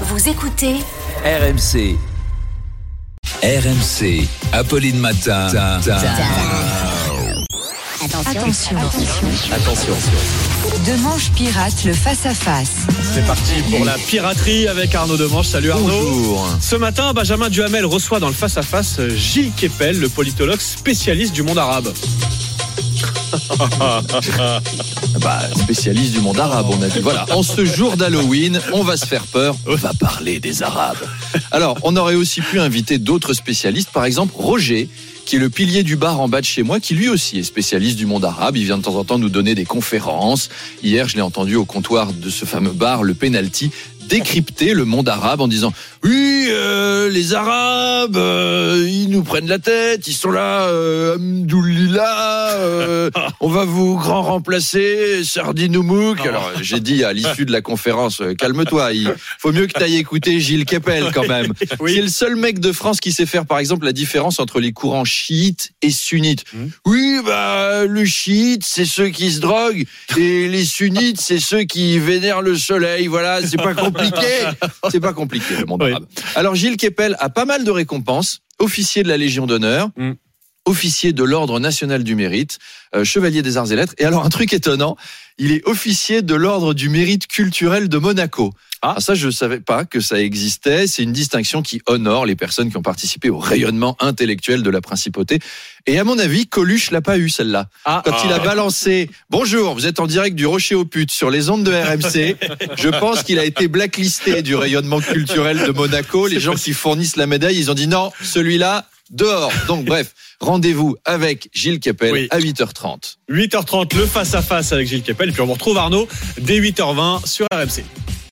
Vous écoutez RMC. RMC. Apolline Matin. Attention. Attention. Demanche pirate, le face-à-face. C'est parti pour la piraterie avec Arnaud Demanche. Salut Arnaud. Bonjour. Ce matin, Benjamin Duhamel reçoit dans le face-à-face Gilles Kepel, le politologue spécialiste du monde arabe. Bah, spécialiste du monde arabe, on a dit. Voilà, en ce jour d'Halloween, on va se faire peur, on va parler des Arabes. Alors, on aurait aussi pu inviter d'autres spécialistes, par exemple Roger, qui est le pilier du bar en bas de chez moi, qui lui aussi est spécialiste du monde arabe. Il vient de temps en temps nous donner des conférences. Hier, je l'ai entendu au comptoir de ce fameux bar, le Penalty, décrypter le monde arabe en disant oui euh, les arabes euh, ils nous prennent la tête ils sont là euh, euh, on va vous grand remplacer Sardinoumouk alors j'ai dit à l'issue de la conférence euh, calme-toi il faut mieux que tu ailles écouter Gilles Kepel quand même. Oui. c'est le seul mec de France qui sait faire par exemple la différence entre les courants chiites et sunnites. Mhm. oui bah le chiite c'est ceux qui se droguent et les sunnites c'est ceux qui vénèrent le soleil. Voilà c'est pas compliqué. C'est pas compliqué le monde Oui. arabe. Alors Gilles Kepel a pas mal de récompenses. Officier de la Légion d'honneur. Mm. Officier de l'ordre national du mérite euh, chevalier des arts et lettres et alors un truc étonnant il est officier de l'ordre du mérite culturel de Monaco Ah. ah, ça, je savais pas que ça existait. C'est une distinction qui honore les personnes qui ont participé au rayonnement intellectuel de la principauté. Et à mon avis, Coluche l'a pas eu celle-là. Ah, Quand il a balancé Bonjour, vous êtes en direct du Rocher aux Putes sur les ondes de RMC. Je pense qu'il a été blacklisté du rayonnement culturel de Monaco. Les gens qui fournissent la médaille, ils ont dit non, celui-là, dehors. Donc bref, rendez-vous avec Gilles Kepel Oui. à 8h30. 8h30, le face-à-face avec Gilles Kepel. Et puis on vous retrouve Arnaud dès 8h20 sur RMC.